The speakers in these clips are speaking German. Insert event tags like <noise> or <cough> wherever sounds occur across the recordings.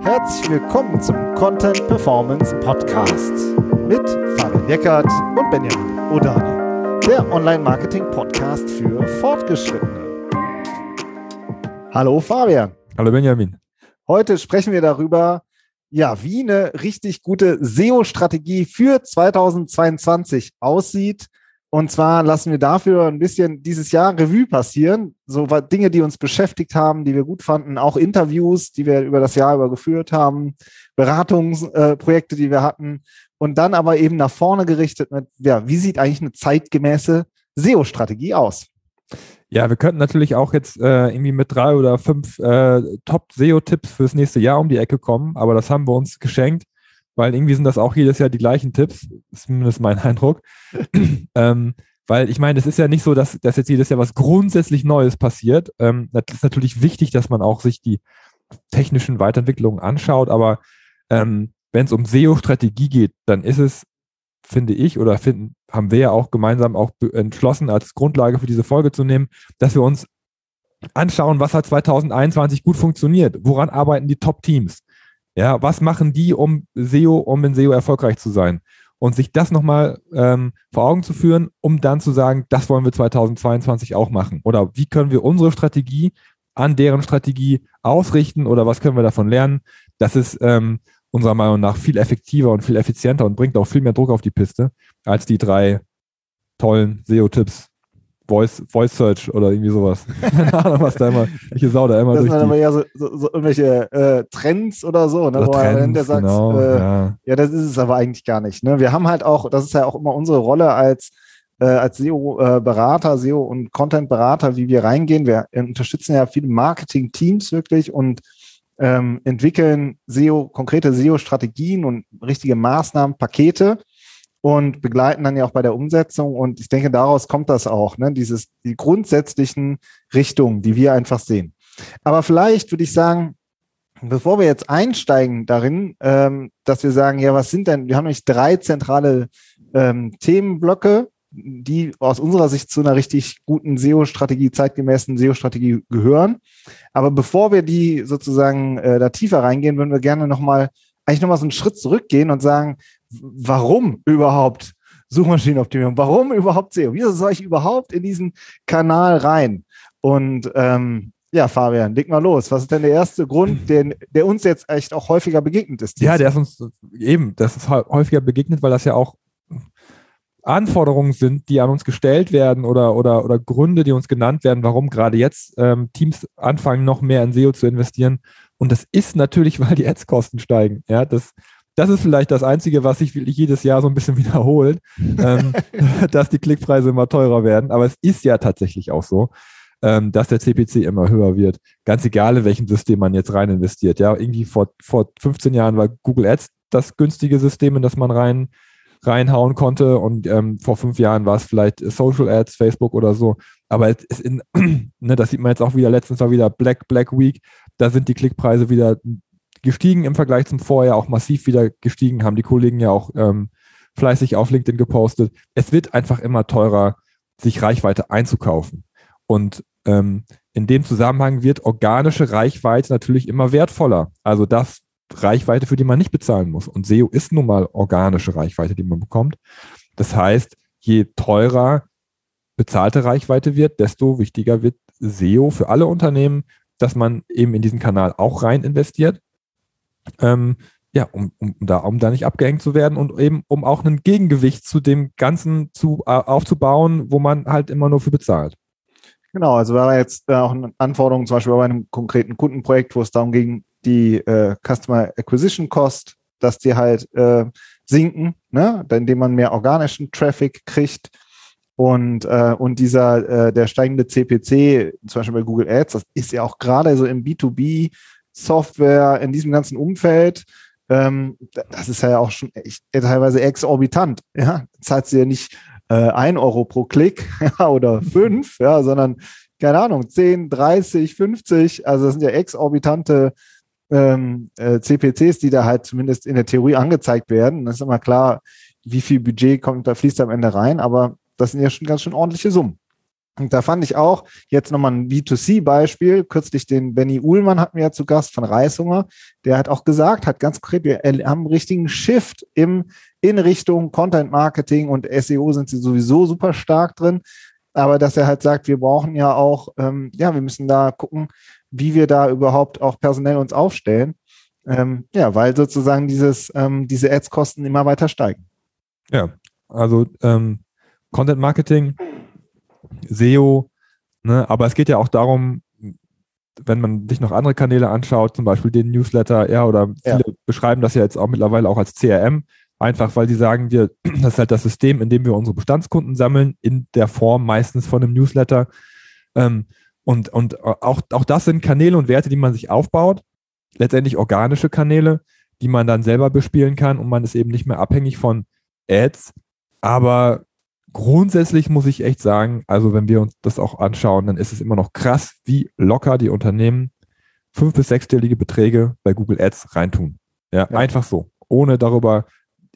Herzlich willkommen zum Content Performance Podcast mit Fabian Eckert und Benjamin Odani, der Online-Marketing-Podcast für Fortgeschrittene. Hallo Fabian. Hallo Benjamin. Heute sprechen wir darüber, ja, wie eine richtig gute SEO-Strategie für 2022 aussieht und zwar lassen wir dafür ein bisschen dieses Jahr Revue passieren. So Dinge, die uns beschäftigt haben, die wir gut fanden, auch Interviews, die wir über das Jahr über geführt haben, Beratungsprojekte, äh, die wir hatten. Und dann aber eben nach vorne gerichtet mit, ja, wie sieht eigentlich eine zeitgemäße SEO-Strategie aus? Ja, wir könnten natürlich auch jetzt äh, irgendwie mit drei oder fünf äh, Top-SEO-Tipps fürs nächste Jahr um die Ecke kommen, aber das haben wir uns geschenkt weil irgendwie sind das auch jedes Jahr die gleichen Tipps, ist zumindest mein <laughs> Eindruck. <clears throat> ähm, weil ich meine, es ist ja nicht so, dass, dass jetzt jedes Jahr was grundsätzlich Neues passiert. Ähm, das ist natürlich wichtig, dass man auch sich die technischen Weiterentwicklungen anschaut, aber ähm, wenn es um SEO-Strategie geht, dann ist es, finde ich, oder finden, haben wir ja auch gemeinsam auch entschlossen, als Grundlage für diese Folge zu nehmen, dass wir uns anschauen, was hat 2021 gut funktioniert, woran arbeiten die Top-Teams, ja, was machen die, um SEO, um in SEO erfolgreich zu sein? Und sich das nochmal ähm, vor Augen zu führen, um dann zu sagen, das wollen wir 2022 auch machen. Oder wie können wir unsere Strategie an deren Strategie ausrichten oder was können wir davon lernen? Das ist ähm, unserer Meinung nach viel effektiver und viel effizienter und bringt auch viel mehr Druck auf die Piste als die drei tollen SEO-Tipps, Voice, Voice Search oder irgendwie sowas. <laughs> Keine Ahnung, was da immer, welche Sau da immer das durch sind aber ja so, so, so irgendwelche äh, Trends oder so, ne, oder wo Trends, der sagt, genau, äh, ja. ja, das ist es aber eigentlich gar nicht. Ne? Wir haben halt auch, das ist ja auch immer unsere Rolle als äh, als SEO-Berater, SEO und Content-Berater, wie wir reingehen. Wir unterstützen ja viele Marketing-Teams wirklich und ähm, entwickeln SEO, konkrete SEO-Strategien und richtige Maßnahmen, Pakete und begleiten dann ja auch bei der Umsetzung. Und ich denke, daraus kommt das auch, ne? dieses, die grundsätzlichen Richtungen, die wir einfach sehen. Aber vielleicht würde ich sagen, bevor wir jetzt einsteigen darin, ähm, dass wir sagen, ja, was sind denn, wir haben nämlich drei zentrale ähm, Themenblöcke, die aus unserer Sicht zu einer richtig guten SEO-Strategie, zeitgemäßen SEO-Strategie gehören. Aber bevor wir die sozusagen äh, da tiefer reingehen, würden wir gerne nochmal, eigentlich nochmal so einen Schritt zurückgehen und sagen, warum überhaupt Suchmaschinenoptimierung? Warum überhaupt SEO? Wieso soll ich überhaupt in diesen Kanal rein? Und ähm, ja, Fabian, leg mal los. Was ist denn der erste Grund, <clears throat> den, der uns jetzt echt auch häufiger begegnet ist? Ja, der ist uns eben, das ist häufiger begegnet, weil das ja auch Anforderungen sind, die an uns gestellt werden oder, oder, oder Gründe, die uns genannt werden, warum gerade jetzt ähm, Teams anfangen, noch mehr in SEO zu investieren. Und das ist natürlich, <laughs> weil die Ads-Kosten steigen. Ja, das, das ist vielleicht das Einzige, was sich jedes Jahr so ein bisschen <laughs> wiederholt, ähm, <laughs> dass die Klickpreise immer teurer werden. Aber es ist ja tatsächlich auch so, ähm, dass der CPC immer höher wird. Ganz egal, in welchem System man jetzt rein investiert. Ja, irgendwie vor, vor 15 Jahren war Google Ads das günstige System, in das man rein reinhauen konnte und ähm, vor fünf Jahren war es vielleicht Social Ads, Facebook oder so. Aber in, <clears throat> ne, das sieht man jetzt auch wieder, letztens war wieder Black Black Week, da sind die Klickpreise wieder gestiegen im Vergleich zum Vorjahr, auch massiv wieder gestiegen, haben die Kollegen ja auch ähm, fleißig auf LinkedIn gepostet. Es wird einfach immer teurer, sich Reichweite einzukaufen. Und ähm, in dem Zusammenhang wird organische Reichweite natürlich immer wertvoller. Also das Reichweite, für die man nicht bezahlen muss. Und SEO ist nun mal organische Reichweite, die man bekommt. Das heißt, je teurer bezahlte Reichweite wird, desto wichtiger wird SEO für alle Unternehmen, dass man eben in diesen Kanal auch rein investiert ähm, ja, um, um, da, um da nicht abgehängt zu werden und eben um auch ein Gegengewicht zu dem Ganzen zu, äh, aufzubauen, wo man halt immer nur für bezahlt. Genau, also war jetzt äh, auch eine Anforderung, zum Beispiel bei einem konkreten Kundenprojekt, wo es darum ging, die äh, Customer Acquisition Cost, dass die halt äh, sinken, ne? indem man mehr organischen Traffic kriegt. Und, äh, und dieser, äh, der steigende CPC, zum Beispiel bei Google Ads, das ist ja auch gerade so im B2B Software in diesem ganzen Umfeld, ähm, das ist ja auch schon echt, teilweise exorbitant. <laughs> Ja, zahlt sie ja nicht äh, ein Euro pro Klick <laughs> ja, oder fünf, ja, sondern keine Ahnung, 10, 30, 50. Also das sind ja exorbitante ähm, äh, CPCs, die da halt zumindest in der Theorie angezeigt werden. Das ist immer klar, wie viel Budget kommt da fließt am Ende rein, aber das sind ja schon ganz schön ordentliche Summen. Und da fand ich auch jetzt nochmal ein B2C-Beispiel. Kürzlich den Benny Uhlmann hatten wir ja zu Gast von Reishunger. Der hat auch gesagt, hat ganz konkret, wir haben einen richtigen Shift im, in Richtung Content Marketing und SEO sind sie sowieso super stark drin. Aber dass er halt sagt, wir brauchen ja auch, ähm, ja, wir müssen da gucken, wie wir da überhaupt auch personell uns aufstellen. Ähm, ja, weil sozusagen dieses, ähm, diese Ads-Kosten immer weiter steigen. Ja, also ähm, Content Marketing SEO, ne? aber es geht ja auch darum, wenn man sich noch andere Kanäle anschaut, zum Beispiel den Newsletter, ja, oder viele ja. beschreiben das ja jetzt auch mittlerweile auch als CRM, einfach weil sie sagen, wir, <clears throat> das ist halt das System, in dem wir unsere Bestandskunden sammeln, in der Form meistens von einem Newsletter. Ähm, und und auch, auch das sind Kanäle und Werte, die man sich aufbaut, letztendlich organische Kanäle, die man dann selber bespielen kann und man ist eben nicht mehr abhängig von Ads. Aber grundsätzlich muss ich echt sagen, also wenn wir uns das auch anschauen, dann ist es immer noch krass, wie locker die Unternehmen fünf- bis sechsstellige Beträge bei Google Ads reintun. Ja, ja, einfach so. Ohne darüber,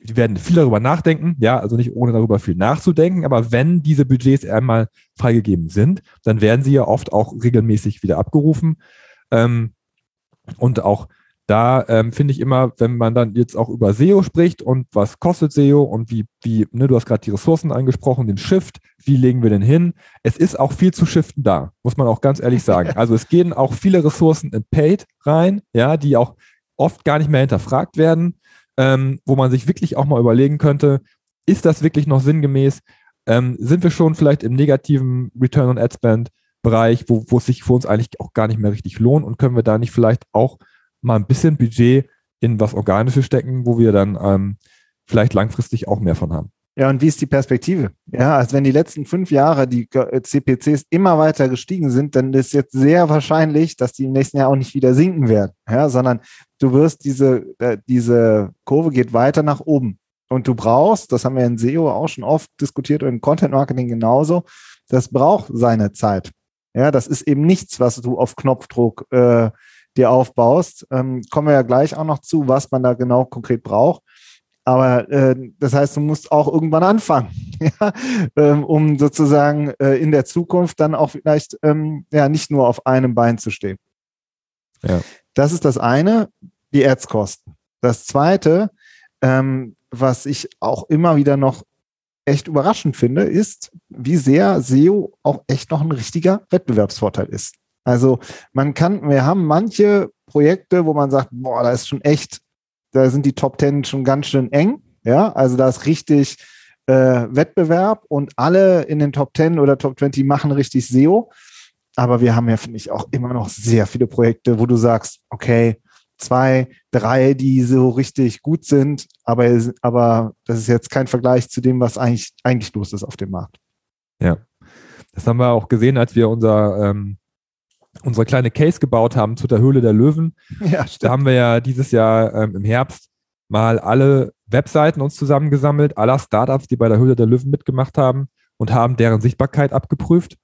die werden viel darüber nachdenken, ja, also nicht ohne darüber viel nachzudenken, aber wenn diese Budgets einmal freigegeben sind, dann werden sie ja oft auch regelmäßig wieder abgerufen. Ähm, und auch da ähm, finde ich immer, wenn man dann jetzt auch über SEO spricht und was kostet SEO und wie, wie, ne, du hast gerade die Ressourcen angesprochen, den Shift, wie legen wir den hin? Es ist auch viel zu shiften da, muss man auch ganz ehrlich sagen. <laughs> Also es gehen auch viele Ressourcen in Paid rein, ja, die auch oft gar nicht mehr hinterfragt werden, ähm, wo man sich wirklich auch mal überlegen könnte, ist das wirklich noch sinngemäß? Ähm, sind wir schon vielleicht im negativen Return on Ad Spend Bereich, wo, wo es sich für uns eigentlich auch gar nicht mehr richtig lohnt und können wir da nicht vielleicht auch mal ein bisschen Budget in was Organisches stecken, wo wir dann ähm, vielleicht langfristig auch mehr von haben. Ja, und wie ist die Perspektive? Ja, also wenn die letzten fünf Jahre die CPCs immer weiter gestiegen sind, dann ist jetzt sehr wahrscheinlich, dass die im nächsten Jahr auch nicht wieder sinken werden, ja, sondern du wirst diese, äh, diese Kurve geht weiter nach oben. Und du brauchst, das haben wir in SEO auch schon oft diskutiert und in Content Marketing genauso, das braucht seine Zeit. Ja, das ist eben nichts, was du auf Knopfdruck äh, dir aufbaust. Ähm, kommen wir ja gleich auch noch zu, was man da genau konkret braucht. Aber äh, das heißt, du musst auch irgendwann anfangen, <laughs> ja, ähm, um sozusagen äh, in der Zukunft dann auch vielleicht ähm, ja nicht nur auf einem Bein zu stehen. Ja. Das ist das eine, die Erzkosten. Das zweite, ähm, was ich auch immer wieder noch echt überraschend finde, ist, wie sehr SEO auch echt noch ein richtiger Wettbewerbsvorteil ist. Also man kann, wir haben manche Projekte, wo man sagt, boah, da ist schon echt, da sind die Top Ten schon ganz schön eng. Ja, also da ist richtig äh, Wettbewerb und alle in den Top 10 oder Top 20 machen richtig SEO. Aber wir haben ja, finde ich, auch immer noch sehr viele Projekte, wo du sagst, okay, zwei, drei, die so richtig gut sind, aber, aber das ist jetzt kein Vergleich zu dem, was eigentlich, eigentlich los ist auf dem Markt. Ja, das haben wir auch gesehen, als wir unser ähm, unsere kleine Case gebaut haben zu der Höhle der Löwen. Ja, da haben wir ja dieses Jahr ähm, im Herbst mal alle Webseiten uns zusammengesammelt, aller Startups, die bei der Höhle der Löwen mitgemacht haben und haben deren Sichtbarkeit abgeprüft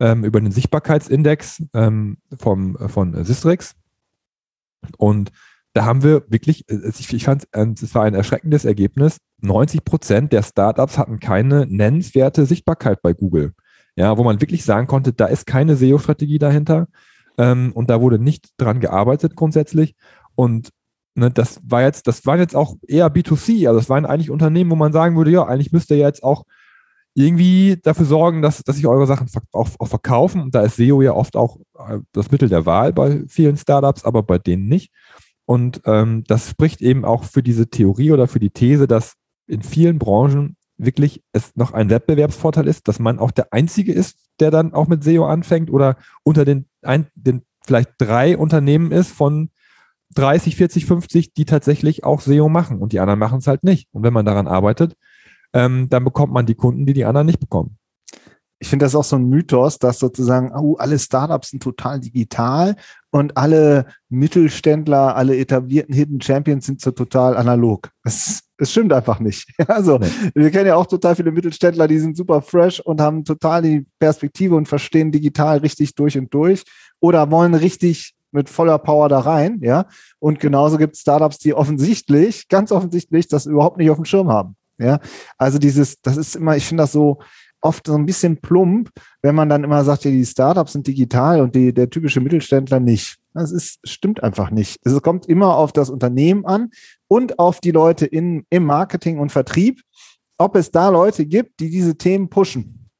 ähm, über den Sichtbarkeitsindex ähm, vom, äh, von Sistrix. Und da haben wir wirklich, äh, ich, fand, äh, es war ein erschreckendes Ergebnis. 90 Prozent der Startups hatten keine nennenswerte Sichtbarkeit bei Google ja, wo man wirklich sagen konnte, da ist keine SEO-Strategie dahinter ähm, und da wurde nicht dran gearbeitet grundsätzlich. Und ne, das war jetzt, das waren jetzt auch eher B2C, also das waren eigentlich Unternehmen, wo man sagen würde, ja, eigentlich müsst ihr jetzt auch irgendwie dafür sorgen, dass, dass sich eure Sachen auch, auch verkaufen. Und da ist SEO ja oft auch äh, das Mittel der Wahl bei vielen Startups, aber bei denen nicht. Und ähm, das spricht eben auch für diese Theorie oder für die These, dass in vielen Branchen wirklich es noch ein Wettbewerbsvorteil ist, dass man auch der Einzige ist, der dann auch mit SEO anfängt oder unter den, ein, den vielleicht drei Unternehmen ist von 30, 40, 50, die tatsächlich auch SEO machen und die anderen machen es halt nicht. Und wenn man daran arbeitet, ähm, dann bekommt man die Kunden, die die anderen nicht bekommen ich finde das auch so ein Mythos, dass sozusagen, oh, alle Startups sind total digital und alle Mittelständler, alle etablierten Hidden Champions sind so total analog. Es, es stimmt einfach nicht. <laughs> Also, nee. wir kennen ja auch total viele Mittelständler, die sind super fresh und haben total die Perspektive und verstehen digital richtig durch und durch oder wollen richtig mit voller Power da rein, ja. Und genauso gibt es Startups, die offensichtlich, ganz offensichtlich, das überhaupt nicht auf dem Schirm haben. Ja, also dieses, das ist immer, ich finde das so, oft so ein bisschen plump, wenn man dann immer sagt, ja, die Startups sind digital und die, der typische Mittelständler nicht. Das ist, stimmt einfach nicht. Es kommt immer auf das Unternehmen an und auf die Leute in, im Marketing und Vertrieb, ob es da Leute gibt, die diese Themen pushen.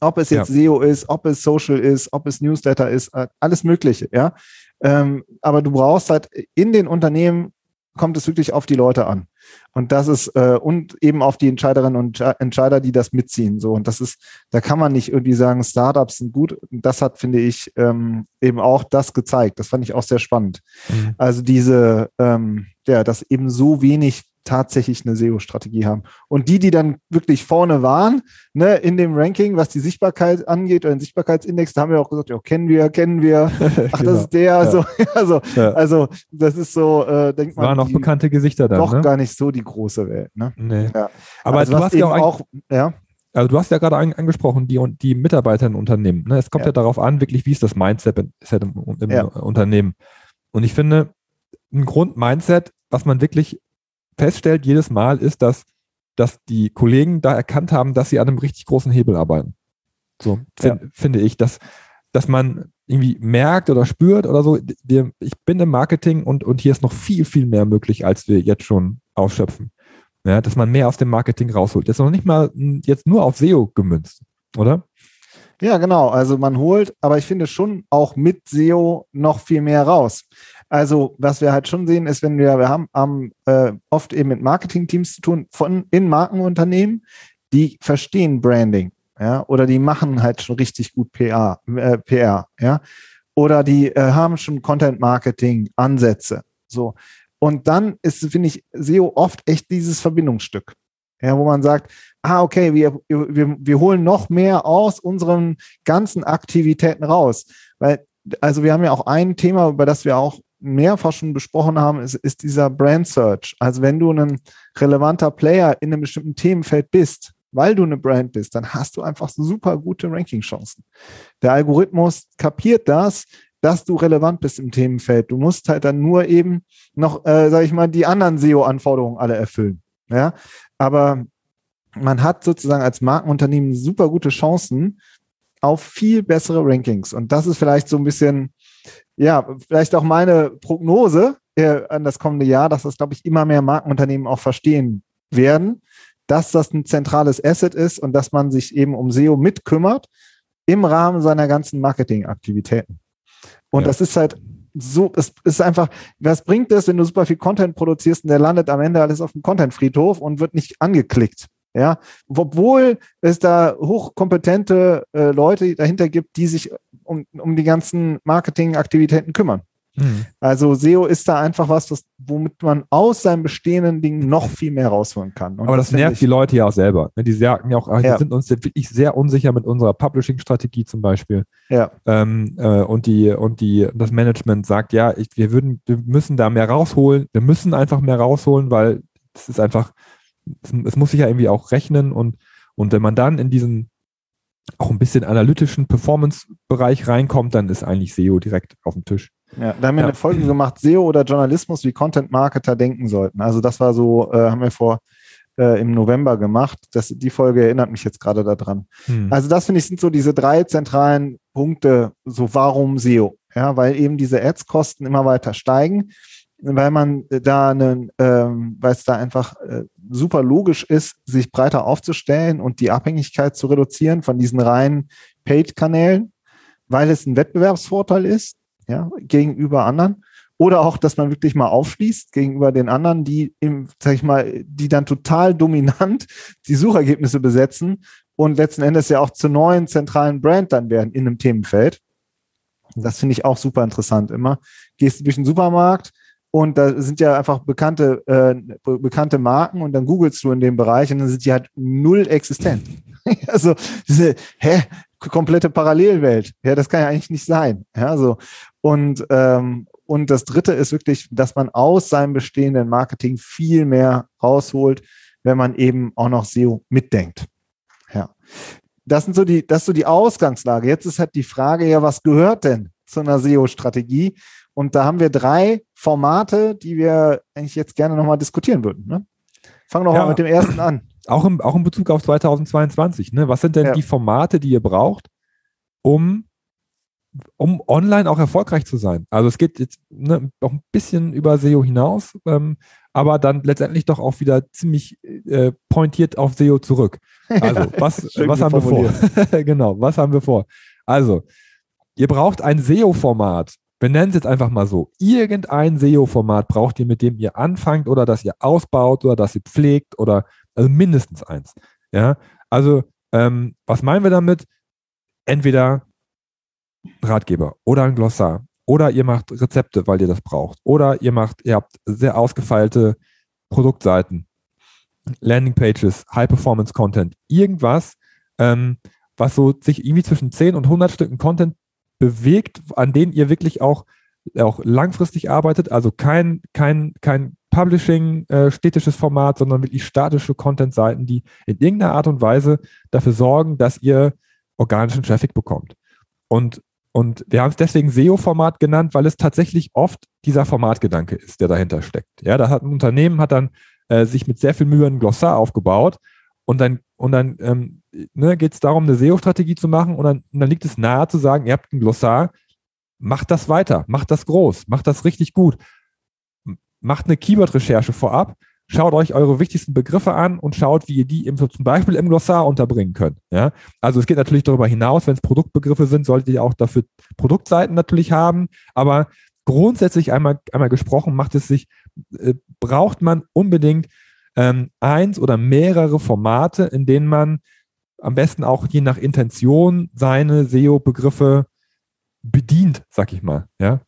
Ob es jetzt ja. SEO ist, ob es Social ist, ob es Newsletter ist, äh, alles Mögliche, ja. Ähm, aber du brauchst halt in den Unternehmen kommt es wirklich auf die Leute an. Und das ist, äh, und eben auf die Entscheiderinnen und Entscheider, die das mitziehen. So, und das ist, da kann man nicht irgendwie sagen, Startups sind gut. Das hat, finde ich, ähm, eben auch das gezeigt. Das fand ich auch sehr spannend. Mhm. Also diese, ähm, ja, dass eben so wenig tatsächlich eine SEO-Strategie haben. Und die, die dann wirklich vorne waren, ne, in dem Ranking, was die Sichtbarkeit angeht, oder den Sichtbarkeitsindex, da haben wir auch gesagt, ja, kennen wir, kennen wir, <laughs> ach, genau. das ist der, ja. so, <laughs> also, ja. also, das ist so, äh, denkt man. Waren auch bekannte Gesichter da. Doch ne? gar nicht so die große Welt, ne? Nee. Ja. Aber also, du hast ja auch, ja. Also du hast ja gerade angesprochen, die, die Mitarbeiter in Unternehmen. Ne? Es kommt ja. darauf an, wirklich, wie ist das Mindset im, im. Unternehmen. Und ich finde, ein Grund-Mindset, was man wirklich feststellt jedes Mal, ist, dass, dass die Kollegen da erkannt haben, dass sie an einem richtig großen Hebel arbeiten. So find, ja. finde ich, dass, dass man irgendwie merkt oder spürt oder so, wir, ich bin im Marketing und, und hier ist noch viel, viel mehr möglich, als wir jetzt schon ausschöpfen. Ja, dass man mehr aus dem Marketing rausholt. Das ist noch nicht mal jetzt nur auf SEO gemünzt, oder? Ja, genau. Also man holt, aber ich finde schon auch mit SEO noch viel mehr raus. Also, was wir halt schon sehen, ist, wenn wir, wir haben, haben äh, oft eben mit Marketing-Teams zu tun, von in Markenunternehmen, die verstehen Branding, ja, oder die machen halt schon richtig gut PR, äh, PR, ja, oder die äh, haben schon Content-Marketing-Ansätze, so. Und dann ist, finde ich, SEO oft echt dieses Verbindungsstück, ja, wo man sagt, ah, okay, wir, wir, wir holen noch mehr aus unseren ganzen Aktivitäten raus, weil also wir haben ja auch ein Thema, über das wir auch mehrfach schon besprochen haben, ist, ist dieser Brand Search. Also wenn du ein relevanter Player in einem bestimmten Themenfeld bist, weil du eine Brand bist, dann hast du einfach super gute Ranking-Chancen. Der Algorithmus kapiert das, dass du relevant bist im Themenfeld. Du musst halt dann nur eben noch, äh, sage ich mal, die anderen SEO-Anforderungen alle erfüllen. Ja, aber man hat sozusagen als Markenunternehmen super gute Chancen auf viel bessere Rankings. Und das ist vielleicht so ein bisschen ja, vielleicht auch meine Prognose äh, an das kommende Jahr, dass das, glaube ich, immer mehr Markenunternehmen auch verstehen werden, dass das ein zentrales Asset ist und dass man sich eben um SEO mitkümmert im Rahmen seiner ganzen Marketingaktivitäten. Und ja. das ist halt so, es ist einfach, was bringt es, wenn du super viel Content produzierst und der landet am Ende alles auf dem Content-Friedhof und wird nicht angeklickt? Ja, obwohl es da hochkompetente äh, Leute dahinter gibt, die sich um, um die ganzen Marketingaktivitäten kümmern. Mhm. Also SEO ist da einfach was, was, womit man aus seinem bestehenden Ding noch viel mehr rausholen kann. Und Aber das, das nervt ich, die Leute ja auch selber. Ne? Die sagen ja auch, ah, ja. sind uns wirklich sehr unsicher mit unserer Publishing-Strategie zum Beispiel. Ja. Ähm, äh, und die, und die, das Management sagt, ja, ich, wir würden, wir müssen da mehr rausholen. Wir müssen einfach mehr rausholen, weil es ist einfach, es, es, muss sich ja irgendwie auch rechnen und, und wenn man dann in diesen auch ein bisschen analytischen Performance-Bereich reinkommt, dann ist eigentlich SEO direkt auf dem Tisch. Ja, da haben wir ja. eine Folge gemacht, SEO oder Journalismus, wie Content-Marketer denken sollten. Also das war so, äh, haben wir vor äh, im November gemacht. Das, die Folge erinnert mich jetzt gerade daran. Hm. Also das finde ich sind so diese drei zentralen Punkte, so warum SEO. Ja, weil eben diese Ads-Kosten immer weiter steigen weil man da einen, ähm, weil es da einfach äh, super logisch ist, sich breiter aufzustellen und die Abhängigkeit zu reduzieren von diesen reinen Paid-Kanälen, weil es ein Wettbewerbsvorteil ist, ja, gegenüber anderen. Oder auch, dass man wirklich mal aufschließt gegenüber den anderen, die im, sag ich mal, die dann total dominant <laughs> die Suchergebnisse besetzen und letzten Endes ja auch zur neuen zentralen Brand dann werden in einem Themenfeld. Das finde ich auch super interessant immer. Gehst du durch den Supermarkt, und da sind ja einfach bekannte, äh, bekannte Marken und dann googelst du in dem Bereich und dann sind die halt null existent. <laughs> also diese, hä, komplette Parallelwelt. Ja, das kann ja eigentlich nicht sein. Ja, so. Und, ähm, und das dritte ist wirklich, dass man aus seinem bestehenden Marketing viel mehr rausholt, wenn man eben auch noch SEO mitdenkt. Ja. Das sind so die, das ist so die Ausgangslage. Jetzt ist halt die Frage ja, was gehört denn zu einer SEO-Strategie? Und da haben wir drei Formate, die wir eigentlich jetzt gerne nochmal diskutieren würden. Ne? Fangen wir ja. mal mit dem ersten an. auch, im, auch in Bezug auf 2022, ne? Was sind denn ja. die Formate, die ihr braucht, um, um online auch erfolgreich zu sein? Also es geht jetzt ne, auch ein bisschen über SEO hinaus, ähm, aber dann letztendlich doch auch wieder ziemlich äh, pointiert auf SEO zurück. <laughs> Also, was, was haben wir vor? <laughs> genau, was haben wir vor? Also, ihr braucht ein SEO-Format. Wir nennen es jetzt einfach mal so. Irgendein SEO-Format braucht ihr, mit dem ihr anfangt oder das ihr ausbaut oder das ihr pflegt oder also mindestens eins. Ja, also ähm, was meinen wir damit? Entweder Ratgeber oder ein Glossar oder ihr macht Rezepte, weil ihr das braucht oder ihr macht, ihr habt sehr ausgefeilte Produktseiten, Landingpages, High-Performance-Content, irgendwas, ähm, was so sich irgendwie zwischen 10 und 100 Stücken Content bewegt, an denen ihr wirklich auch, auch langfristig arbeitet, also kein, kein, kein Publishing, äh, städtisches Format, sondern wirklich statische Content-Seiten, die in irgendeiner Art und Weise dafür sorgen, dass ihr organischen Traffic bekommt. Und, und wir haben es deswegen SEO-Format genannt, weil es tatsächlich oft dieser Formatgedanke ist, der dahinter steckt. Ja, da hat ein Unternehmen hat dann äh, sich mit sehr viel Mühe ein Glossar aufgebaut und dann, und dann ähm, ne, geht es darum, eine SEO-Strategie zu machen und dann, und dann liegt es nahe zu sagen, ihr habt ein Glossar, macht das weiter, macht das groß, macht das richtig gut. Macht eine Keyword-Recherche vorab, schaut euch eure wichtigsten Begriffe an und schaut, wie ihr die im, zum Beispiel im Glossar unterbringen könnt. Ja? Also es geht natürlich darüber hinaus, wenn es Produktbegriffe sind, solltet ihr auch dafür Produktseiten natürlich haben, aber grundsätzlich einmal, einmal gesprochen, macht es sich, äh, braucht man unbedingt ähm, eins oder mehrere Formate, in denen man am besten auch je nach Intention seine SEO-Begriffe bedient, sag ich mal. Ja,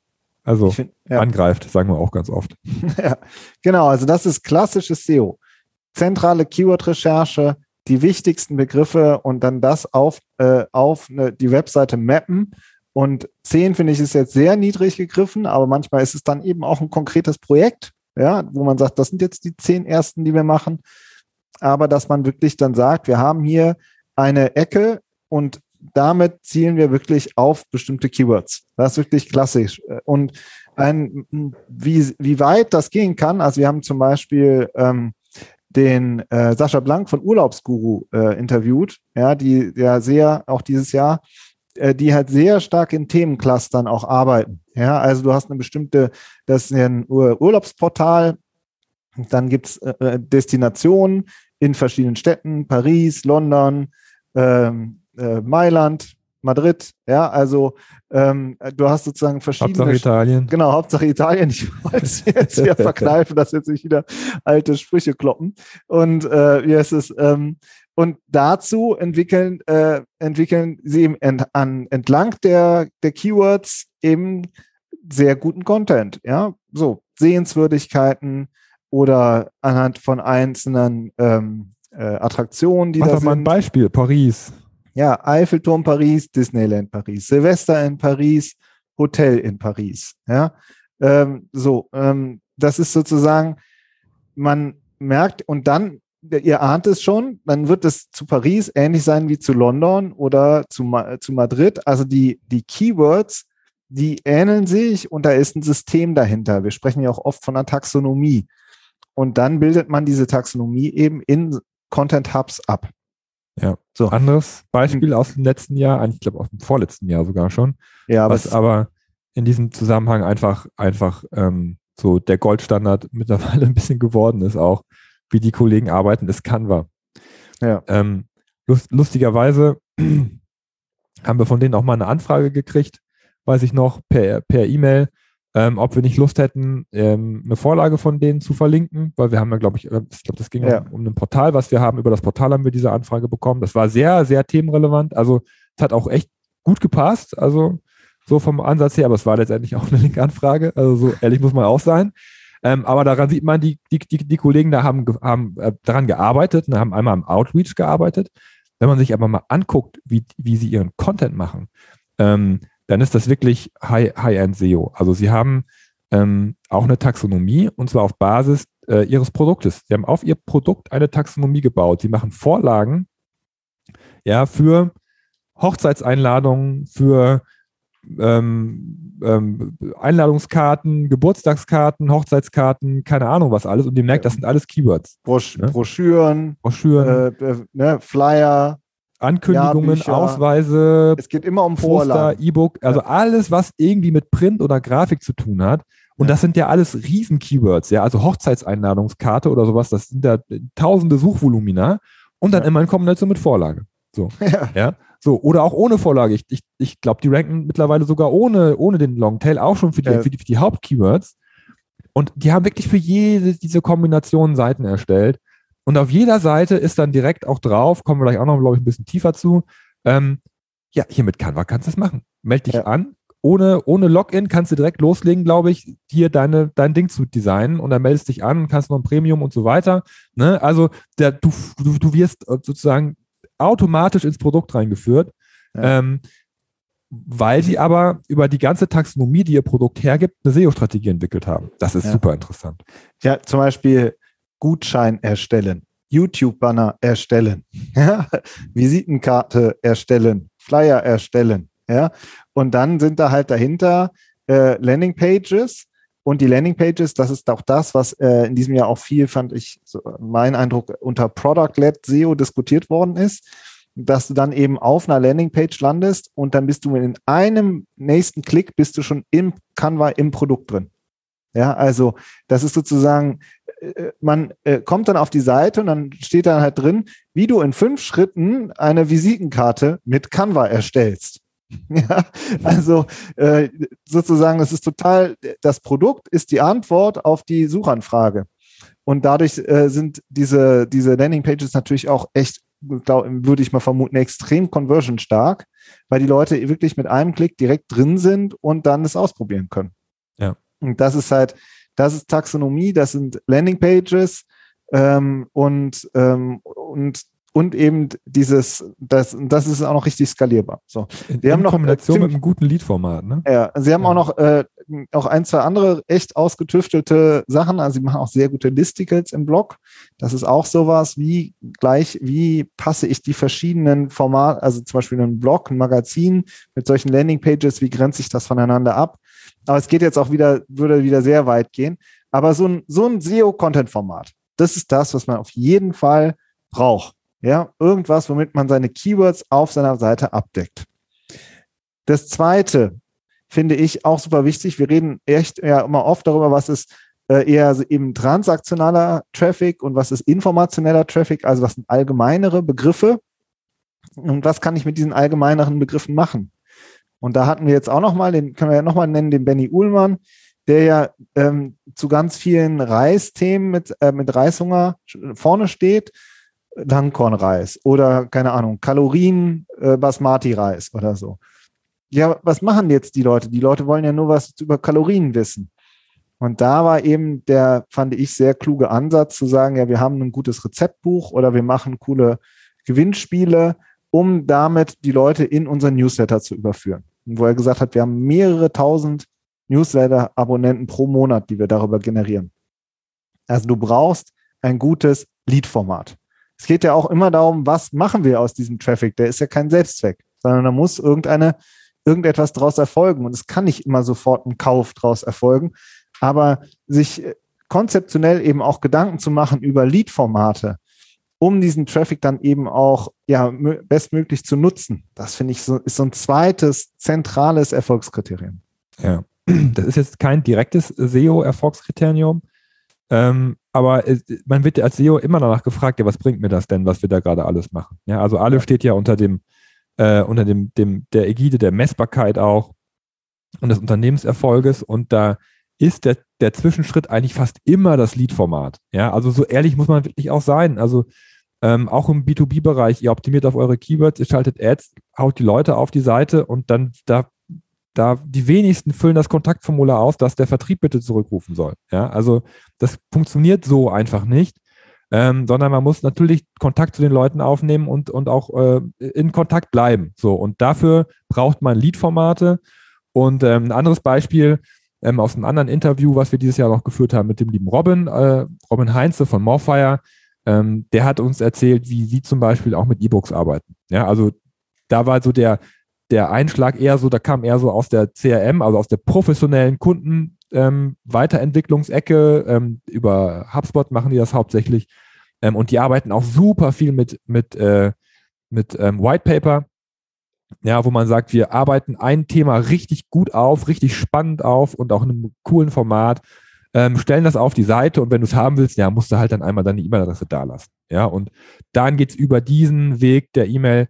also find, ja. angreift, sagen wir auch ganz oft. <laughs> ja, genau. Also das ist klassisches SEO. Zentrale Keyword-Recherche, die wichtigsten Begriffe und dann das auf, äh, auf eine, die Webseite mappen. Und 10 finde ich ist jetzt sehr niedrig gegriffen, aber manchmal ist es dann eben auch ein konkretes Projekt, ja, wo man sagt, das sind jetzt die zehn ersten, die wir machen. Aber dass man wirklich dann sagt, wir haben hier eine Ecke und damit zielen wir wirklich auf bestimmte Keywords. Das ist wirklich klassisch. Und ein, wie, wie weit das gehen kann, also wir haben zum Beispiel ähm, den äh, Sascha Blank von Urlaubsguru äh, interviewt, ja, die ja sehr, auch dieses Jahr, die halt sehr stark in Themenclustern auch arbeiten. Ja, also du hast eine bestimmte, das ist ein Ur Urlaubsportal, dann gibt es äh, äh, Destinationen in verschiedenen Städten, Paris, London, ähm, äh, Mailand, Madrid, ja, also ähm, du hast sozusagen verschiedene. Hauptsache Italien. Genau, Hauptsache Italien. Ich wollte es jetzt hier <laughs> verkneifen, dass jetzt nicht wieder alte Sprüche kloppen. Und äh, wie heißt es? Ähm, und dazu entwickeln, äh, entwickeln sie eben ent, an, entlang der, der Keywords eben sehr guten Content. Ja, so Sehenswürdigkeiten oder anhand von einzelnen ähm, äh, Attraktionen, die Mach da doch sind. mal ein Beispiel. Paris. Ja, Eiffelturm Paris, Disneyland Paris, Silvester in Paris, Hotel in Paris. Ja, ähm, so, ähm, das ist sozusagen, man merkt und dann ihr ahnt es schon, dann wird es zu Paris ähnlich sein wie zu London oder zu, zu Madrid. Also die, die Keywords, die ähneln sich und da ist ein System dahinter. Wir sprechen ja auch oft von einer Taxonomie. Und dann bildet man diese Taxonomie eben in Content Hubs ab. Ja, so. Anderes Beispiel aus dem letzten Jahr, eigentlich glaube aus dem vorletzten Jahr sogar schon. Ja, aber was aber in diesem Zusammenhang einfach, einfach ähm, so der Goldstandard <laughs> mittlerweile ein bisschen geworden ist auch wie die Kollegen arbeiten, ist Canva. Ja. Ähm, lust, lustigerweise <clears throat> haben wir von denen auch mal eine Anfrage gekriegt, weiß ich noch, per E-Mail, ähm, ob wir nicht Lust hätten, ähm, eine Vorlage von denen zu verlinken, weil wir haben ja, glaube ich, äh, ich glaube, das ging ja. um, um ein Portal, was wir haben. Über das Portal haben wir diese Anfrage bekommen. Das war sehr, sehr themenrelevant. Also es hat auch echt gut gepasst. Also so vom Ansatz her, aber es war letztendlich auch eine Linkanfrage. Also so ehrlich muss man auch sein. Ähm, aber daran sieht man, die, die, die, die Kollegen da haben, haben äh, daran gearbeitet, ne, haben einmal im Outreach gearbeitet. Wenn man sich aber mal anguckt, wie, wie sie ihren Content machen, ähm, dann ist das wirklich High-End SEO. Also sie haben ähm, auch eine Taxonomie und zwar auf Basis äh, ihres Produktes. Sie haben auf ihr Produkt eine Taxonomie gebaut. Sie machen Vorlagen ja, für Hochzeitseinladungen, für ähm, ähm, Einladungskarten, Geburtstagskarten, Hochzeitskarten, keine Ahnung was alles. Und ihr merkt, das sind alles Keywords. Brosch ne? Broschüren, Broschüren, äh, äh, ne, Flyer, Ankündigungen, Jahrbücher. Ausweise, es geht immer um Poster, Vorlagen. E-Book, also alles, was irgendwie mit Print oder Grafik zu tun hat. Und Ja. das sind ja alles Riesen-Keywords, ja, also Hochzeitseinladungskarte oder sowas, das sind ja tausende Suchvolumina und dann Ja. immer in Kombination mit Vorlage. <laughs> Ja. Ja, so, oder auch ohne Vorlage. Ich, ich, ich glaube, die ranken mittlerweile sogar ohne, ohne den Longtail auch schon für die, Ja. für die, für die Hauptkeywords. Und die haben wirklich für jede diese Kombination Seiten erstellt. Und auf jeder Seite ist dann direkt auch drauf, kommen wir gleich auch noch, glaube ich, ein bisschen tiefer zu. Ähm, ja, hier mit Canva kannst du es machen. Meld dich Ja. an. Ohne, ohne Login kannst du direkt loslegen, glaube ich, hier deine, dein Ding zu designen und dann meldest dich an, kannst noch ein Premium und so weiter. Ne? Also der, du, du, du wirst äh, sozusagen automatisch ins Produkt reingeführt, Ja. ähm, weil sie aber über die ganze Taxonomie, die ihr Produkt hergibt, eine SEO-Strategie entwickelt haben. Das ist Ja. super interessant. Ja, zum Beispiel Gutschein erstellen, YouTube-Banner erstellen, <laughs> Visitenkarte erstellen, Flyer erstellen, ja. Und dann sind da halt dahinter äh, Landingpages. Und die Landingpages, das ist auch das, was äh, in diesem Jahr auch viel, fand ich, so mein Eindruck, unter Product-led SEO diskutiert worden ist, dass du dann eben auf einer Landingpage landest und dann bist du in einem nächsten Klick bist du schon im Canva im Produkt drin. Ja, also das ist sozusagen, äh, man äh, kommt dann auf die Seite und dann steht da halt drin, wie du in fünf Schritten eine Visitenkarte mit Canva erstellst. <laughs> Ja, also äh, sozusagen, das ist total, das Produkt ist die Antwort auf die Suchanfrage. Und dadurch äh, sind diese, diese Landingpages natürlich auch echt, glaub, würde ich mal vermuten, extrem conversion stark, weil die Leute wirklich mit einem Klick direkt drin sind und dann es ausprobieren können. Ja. Und das ist halt, das ist Taxonomie, das sind Landingpages ähm, und, ähm, und, und eben dieses, das, das ist auch noch richtig skalierbar. So. In, Wir haben noch, äh, Kombination mit ziemlich- einem guten Lead-Format. Ne? Ja, sie haben Ja. auch noch äh, auch ein, zwei andere echt ausgetüftelte Sachen. Also sie machen auch sehr gute Listicles im Blog. Das ist auch sowas, wie gleich, wie passe ich die verschiedenen Formate, also zum Beispiel einen Blog, ein Magazin mit solchen Landingpages, wie grenze ich das voneinander ab? Aber es geht jetzt auch wieder, würde wieder sehr weit gehen. Aber so ein, so ein SEO-Content-Format, das ist das, was man auf jeden Fall braucht. Ja, irgendwas, womit man seine Keywords auf seiner Seite abdeckt. Das zweite finde ich auch super wichtig. Wir reden echt ja immer oft darüber, was ist äh, eher eben transaktionaler Traffic und was ist informationeller Traffic, also was sind allgemeinere Begriffe und was kann ich mit diesen allgemeineren Begriffen machen. Und da hatten wir jetzt auch nochmal, den können wir ja nochmal nennen, den Benny Uhlmann, der ja ähm, zu ganz vielen Reisthemen mit, äh, mit Reishunger vorne steht. Langkornreis oder keine Ahnung, Kalorien äh, Basmati-Reis oder so. Ja, was machen jetzt die Leute? Die Leute wollen ja nur was über Kalorien wissen. Und da war eben der, fand ich, sehr kluge Ansatz zu sagen, ja, wir haben ein gutes Rezeptbuch oder wir machen coole Gewinnspiele, um damit die Leute in unseren Newsletter zu überführen. Und wo er gesagt hat, wir haben mehrere tausend Newsletter-Abonnenten pro Monat, die wir darüber generieren. Also du brauchst ein gutes Lead-Format. Es geht ja auch immer darum, was machen wir aus diesem Traffic? Der ist ja kein Selbstzweck, sondern da muss irgendeine, irgendetwas daraus erfolgen. Und es kann nicht immer sofort ein Kauf daraus erfolgen. Aber sich äh, konzeptionell eben auch Gedanken zu machen über Lead-Formate, um diesen Traffic dann eben auch ja, mö- bestmöglich zu nutzen, das finde ich so, ist so ein zweites zentrales Erfolgskriterium. Ja. Das ist jetzt kein direktes SEO-Erfolgskriterium, ähm, aber es, man wird als SEO immer danach gefragt, ja, was bringt mir das denn, was wir da gerade alles machen? Ja, also alles steht ja unter dem, äh, unter dem, dem, der Ägide der Messbarkeit auch und des Unternehmenserfolges und da ist der, der Zwischenschritt eigentlich fast immer das Lead-Format. Ja, also so ehrlich muss man wirklich auch sein. Also ähm, auch im B2B-Bereich, ihr optimiert auf eure Keywords, ihr schaltet Ads, haut die Leute auf die Seite und dann da, da die wenigsten füllen das Kontaktformular aus, dass der Vertrieb bitte zurückrufen soll. Ja, also das funktioniert so einfach nicht. Ähm, sondern man muss natürlich Kontakt zu den Leuten aufnehmen und, und auch äh, in Kontakt bleiben. So, und dafür braucht man Lead-Formate. Und ähm, ein anderes Beispiel, ähm, aus einem anderen Interview, was wir dieses Jahr noch geführt haben mit dem lieben Robin, äh, Robin Heinze von Morfire, ähm, der hat uns erzählt, wie sie zum Beispiel auch mit E-Books arbeiten. Ja, also da war so der, der Einschlag eher so, da kam eher so aus der CRM, also aus der professionellen Kunden ähm, Weiterentwicklungsecke. Ähm, über HubSpot machen die das hauptsächlich. Ähm, und die arbeiten auch super viel mit, mit, äh, mit ähm, White Paper. Ja, wo man sagt, wir arbeiten ein Thema richtig gut auf, richtig spannend auf und auch in einem coolen Format, ähm, stellen das auf die Seite und wenn du es haben willst, ja, musst du halt dann einmal deine E-Mail-Adresse da lassen. Ja, und dann geht es über diesen Weg der E-Mail,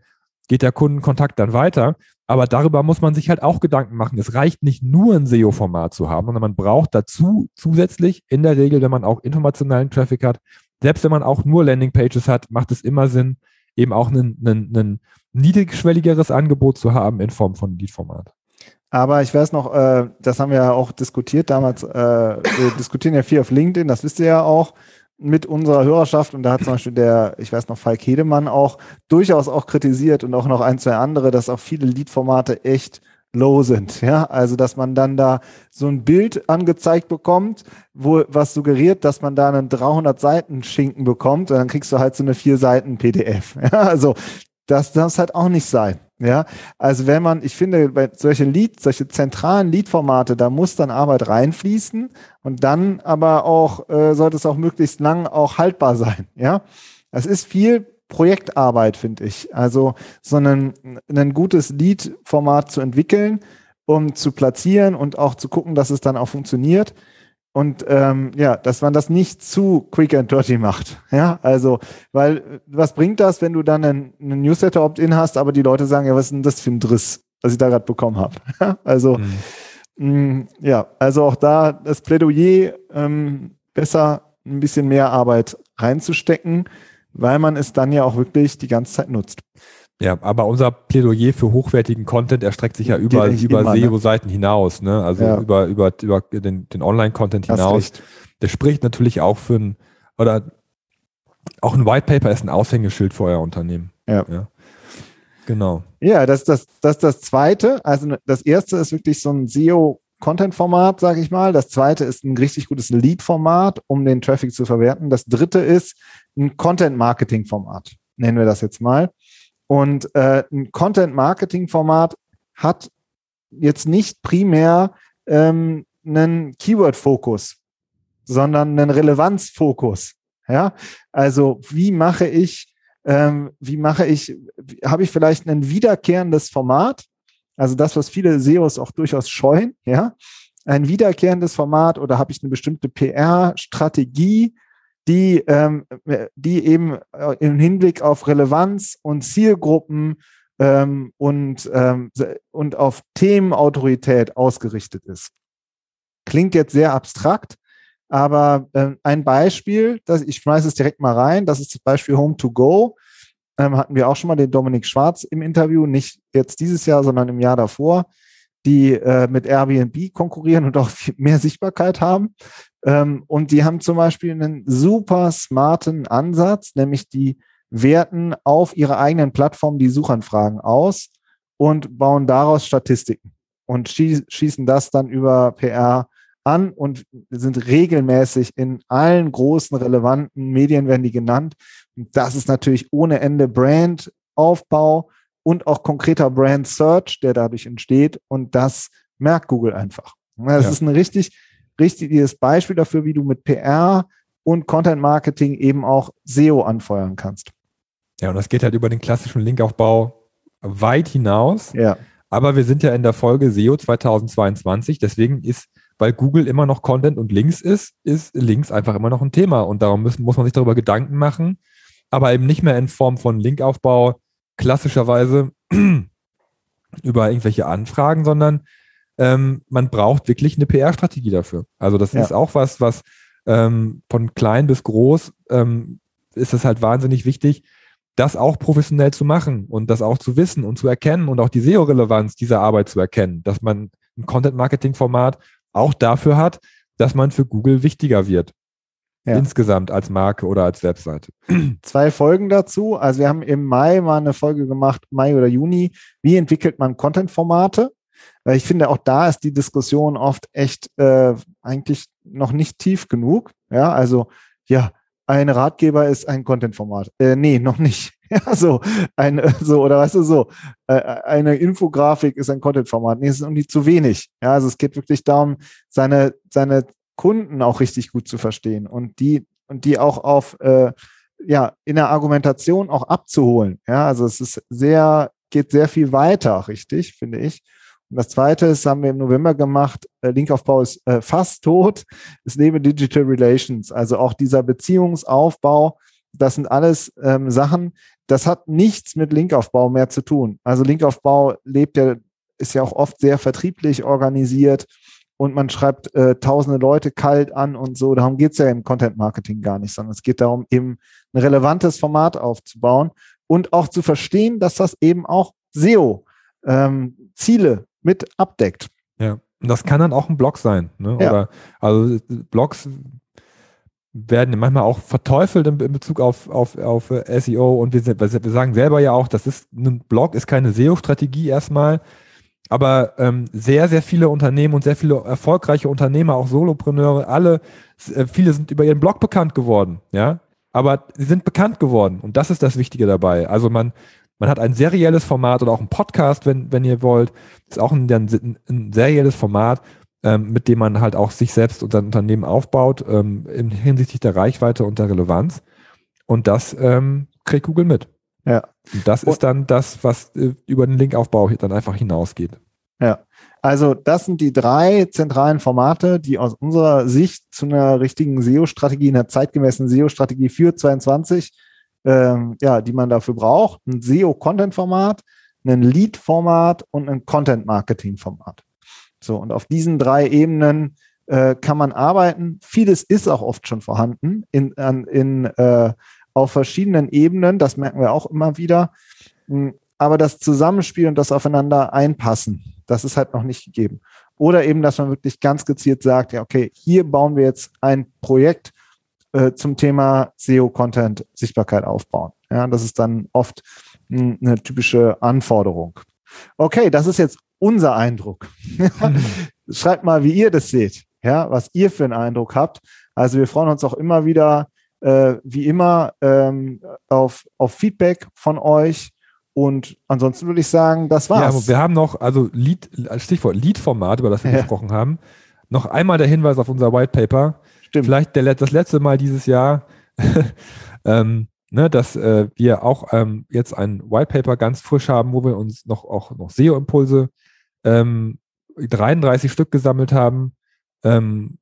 geht der Kundenkontakt dann weiter. Aber darüber muss man sich halt auch Gedanken machen. Es reicht nicht nur ein SEO-Format zu haben, sondern man braucht dazu zusätzlich in der Regel, wenn man auch informationalen Traffic hat, selbst wenn man auch nur Landingpages hat, macht es immer Sinn, eben auch ein niedrigschwelligeres Angebot zu haben in Form von Lead-Format. Aber ich weiß noch, äh, das haben wir ja auch diskutiert damals. Äh, wir diskutieren ja viel auf LinkedIn, das wisst ihr ja auch mit unserer Hörerschaft und da hat zum Beispiel der, ich weiß noch, Falk Hedemann auch durchaus auch kritisiert und auch noch ein, zwei andere, dass auch viele Lead-Formate echt low sind. Ja, also dass man dann da so ein Bild angezeigt bekommt, wo was suggeriert, dass man da einen 300 Seiten Schinken bekommt und dann kriegst du halt so eine vier Seiten PDF. <laughs> Ja, also das darf halt auch nicht sein. Ja, also wenn man, ich finde, bei solche Lead, solche zentralen Lead-Formate, da muss dann Arbeit reinfließen und dann aber auch äh, sollte es auch möglichst lang auch haltbar sein. Ja, es ist viel Projektarbeit, finde ich. Also so ein, ein gutes Lead-Format zu entwickeln, um zu platzieren und auch zu gucken, dass es dann auch funktioniert. Und ähm, ja, dass man das nicht zu quick and dirty macht. Ja, also, weil was bringt das, wenn du dann einen, einen Newsletter-Opt-in hast, aber die Leute sagen, ja, was ist denn das für ein Driss, was ich da gerade bekommen habe? <laughs> also, mhm. mh, ja, also auch da das Plädoyer ähm, besser ein bisschen mehr Arbeit reinzustecken, weil man es dann ja auch wirklich die ganze Zeit nutzt. Ja, aber unser Plädoyer für hochwertigen Content erstreckt sich ja über, über ne? SEO-Seiten ne? hinaus, ne? Also ja. über, über, über den, den Online-Content hinaus. Das spricht natürlich auch für ein, oder auch ein White Paper ist ein Aushängeschild für euer Unternehmen. Ja. ja. Genau. Ja, das ist das, das, das zweite. Also das erste ist wirklich so ein SEO-Content-Format, sage ich mal. Das zweite ist ein richtig gutes Lead-Format, um den Traffic zu verwerten. Das dritte ist ein Content-Marketing-Format, nennen wir das jetzt mal. Und äh, ein Content-Marketing-Format hat jetzt nicht primär ähm, einen Keyword-Fokus, sondern einen Relevanz-Fokus. Ja, also wie mache ich, ähm, wie mache ich, habe ich vielleicht ein wiederkehrendes Format? Also das, was viele SEOs auch durchaus scheuen, ja, ein wiederkehrendes Format oder habe ich eine bestimmte PR-Strategie, die, ähm, die eben äh, im Hinblick auf Relevanz und Zielgruppen ähm, und, ähm, und auf Themenautorität ausgerichtet ist. Klingt jetzt sehr abstrakt, aber ähm, ein Beispiel, das, ich schmeiße es direkt mal rein, das ist das Beispiel Home to Go. Ähm, hatten wir auch schon mal den Dominik Schwarz im Interview, nicht jetzt dieses Jahr, sondern im Jahr davor, die äh, mit Airbnb konkurrieren und auch mehr Sichtbarkeit haben. Ähm, und die haben zum Beispiel einen super smarten Ansatz, nämlich die werten auf ihrer eigenen Plattform die Suchanfragen aus und bauen daraus Statistiken und schießen das dann über PR an und sind regelmäßig in allen großen relevanten Medien werden die genannt. Und das ist natürlich ohne Ende Brandaufbau und auch konkreter Brand Search, der dadurch entsteht. Und das merkt Google einfach. Das ja. ist ein richtig richtiges Beispiel dafür, wie du mit PR und Content Marketing eben auch SEO anfeuern kannst. Ja, und das geht halt über den klassischen Linkaufbau weit hinaus. Ja. Aber wir sind ja in der Folge SEO 2022, deswegen ist, weil Google immer noch Content und Links ist, ist Links einfach immer noch ein Thema. Und darum müssen, muss man sich darüber Gedanken machen, aber eben nicht mehr in Form von Linkaufbau klassischerweise <clears throat> über irgendwelche Anfragen, sondern ähm, man braucht wirklich eine PR-Strategie dafür. Also das ja. ist auch was, was ähm, von klein bis groß ähm, ist es halt wahnsinnig wichtig, das auch professionell zu machen und das auch zu wissen und zu erkennen und auch die SEO-Relevanz dieser Arbeit zu erkennen, dass man ein Content-Marketing-Format auch dafür hat, dass man für Google wichtiger wird. Ja. Insgesamt als Marke oder als Webseite. Zwei Folgen dazu. Also wir haben im Mai mal eine Folge gemacht, Mai oder Juni. Wie entwickelt man Content-Formate? Weil ich finde, auch da ist die Diskussion oft echt äh, eigentlich noch nicht tief genug. Ja, also ja, ein Ratgeber ist ein Content-Format. Äh, nee, noch nicht. <laughs> Ja, so, ein, so, oder weißt du, so, äh, eine Infografik ist ein Content-Format. Nee, es ist irgendwie zu wenig. Ja, also es geht wirklich darum, seine, seine Kunden auch richtig gut zu verstehen und die, und die auch auf, äh, ja, in der Argumentation auch abzuholen. Ja, also es ist sehr, geht sehr viel weiter, richtig, finde ich. Das zweite ist, haben wir im November gemacht, äh, Linkaufbau ist äh, fast tot, es lebe Digital Relations, also auch dieser Beziehungsaufbau, das sind alles ähm, Sachen, das hat nichts mit Linkaufbau mehr zu tun. Also Linkaufbau lebt ja, ist ja auch oft sehr vertrieblich organisiert und man schreibt äh, tausende Leute kalt an und so. Darum geht es ja im Content Marketing gar nicht, sondern es geht darum, eben ein relevantes Format aufzubauen und auch zu verstehen, dass das eben auch SEO-Ziele ähm, mit abdeckt. Ja, und das kann dann auch ein Blog sein. Ne? Ja. Oder also Blogs werden manchmal auch verteufelt in, Bezug auf, auf, auf SEO und wir, wir, sagen selber ja auch, das ist ein Blog, ist keine SEO-Strategie erstmal, aber ähm, sehr, sehr viele Unternehmen und sehr viele erfolgreiche Unternehmer, auch Solopreneure, alle, äh, viele sind über ihren Blog bekannt geworden, ja, aber sie sind bekannt geworden und das ist das Wichtige dabei. Also man, man hat ein serielles Format oder auch ein Podcast, wenn, wenn ihr wollt. Das ist auch ein, ein, ein serielles Format, ähm, mit dem man halt auch sich selbst und sein Unternehmen aufbaut, ähm, in hinsichtlich der Reichweite und der Relevanz. Und das ähm, kriegt Google mit. Ja. Und das ist dann das, was äh, über den Linkaufbau dann einfach hinausgeht. Ja. Also das sind die drei zentralen Formate, die aus unserer Sicht zu einer richtigen SEO-Strategie, einer zeitgemäßen SEO-Strategie für 22 ähm, ja, die man dafür braucht. Ein SEO-Content-Format, ein Lead-Format und ein Content-Marketing-Format. So, und auf diesen drei Ebenen äh, kann man arbeiten. Vieles ist auch oft schon vorhanden in, in, äh, auf verschiedenen Ebenen. Das merken wir auch immer wieder. Hm, aber das Zusammenspiel und das Aufeinander einpassen, das ist halt noch nicht gegeben. Oder eben, dass man wirklich ganz gezielt sagt, ja, okay, hier bauen wir jetzt ein Projekt, äh, zum Thema SEO-Content Sichtbarkeit aufbauen. Ja, das ist dann oft mh, eine typische Anforderung. Okay, das ist jetzt unser Eindruck. <laughs> Schreibt mal, wie ihr das seht, ja, was ihr für einen Eindruck habt. Also wir freuen uns auch immer wieder, äh, wie immer, ähm, auf, auf Feedback von euch. Und ansonsten würde ich sagen, das war's. Ja, wir haben noch, also Lead, Stichwort Lead-Format, über das wir ja. gesprochen haben. Noch einmal der Hinweis auf unser White Paper. Stimmt. Vielleicht der, das letzte Mal dieses Jahr, <laughs> ähm, ne, dass äh, wir auch ähm, jetzt ein White Paper ganz frisch haben, wo wir uns noch auch noch SEO-Impulse ähm, 33 Stück gesammelt haben. Ähm,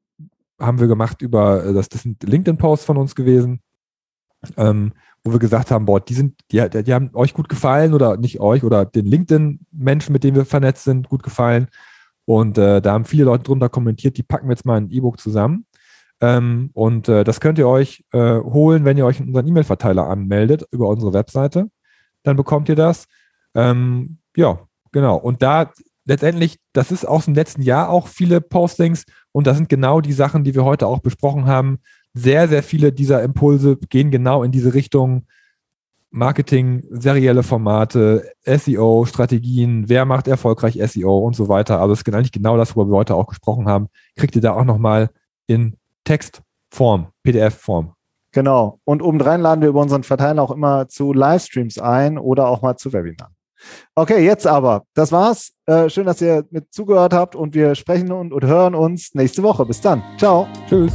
haben wir gemacht über, äh, das, das sind LinkedIn-Posts von uns gewesen, ähm, wo wir gesagt haben, boah, die sind, die, die haben euch gut gefallen oder nicht euch oder den LinkedIn-Menschen, mit denen wir vernetzt sind, gut gefallen. Und äh, da haben viele Leute drunter kommentiert, die packen wir jetzt mal ein E-Book zusammen. Ähm, und äh, das könnt ihr euch äh, holen, wenn ihr euch in unseren E-Mail-Verteiler anmeldet über unsere Webseite. Dann bekommt ihr das. Ähm, ja, genau. Und da letztendlich, das ist aus dem letzten Jahr auch viele Postings und das sind genau die Sachen, die wir heute auch besprochen haben. Sehr, sehr viele dieser Impulse gehen genau in diese Richtung. Marketing, serielle Formate, SEO, Strategien, wer macht erfolgreich SEO und so weiter. Also es ist eigentlich genau das, worüber wir heute auch gesprochen haben. Kriegt ihr da auch nochmal in Textform, PDF-Form. Genau. Und obendrein laden wir über unseren Verteiler auch immer zu Livestreams ein oder auch mal zu Webinaren. Okay, jetzt aber. Das war's. Äh, schön, dass ihr mit zugehört habt und wir sprechen und, und hören uns nächste Woche. Bis dann. Ciao. Tschüss.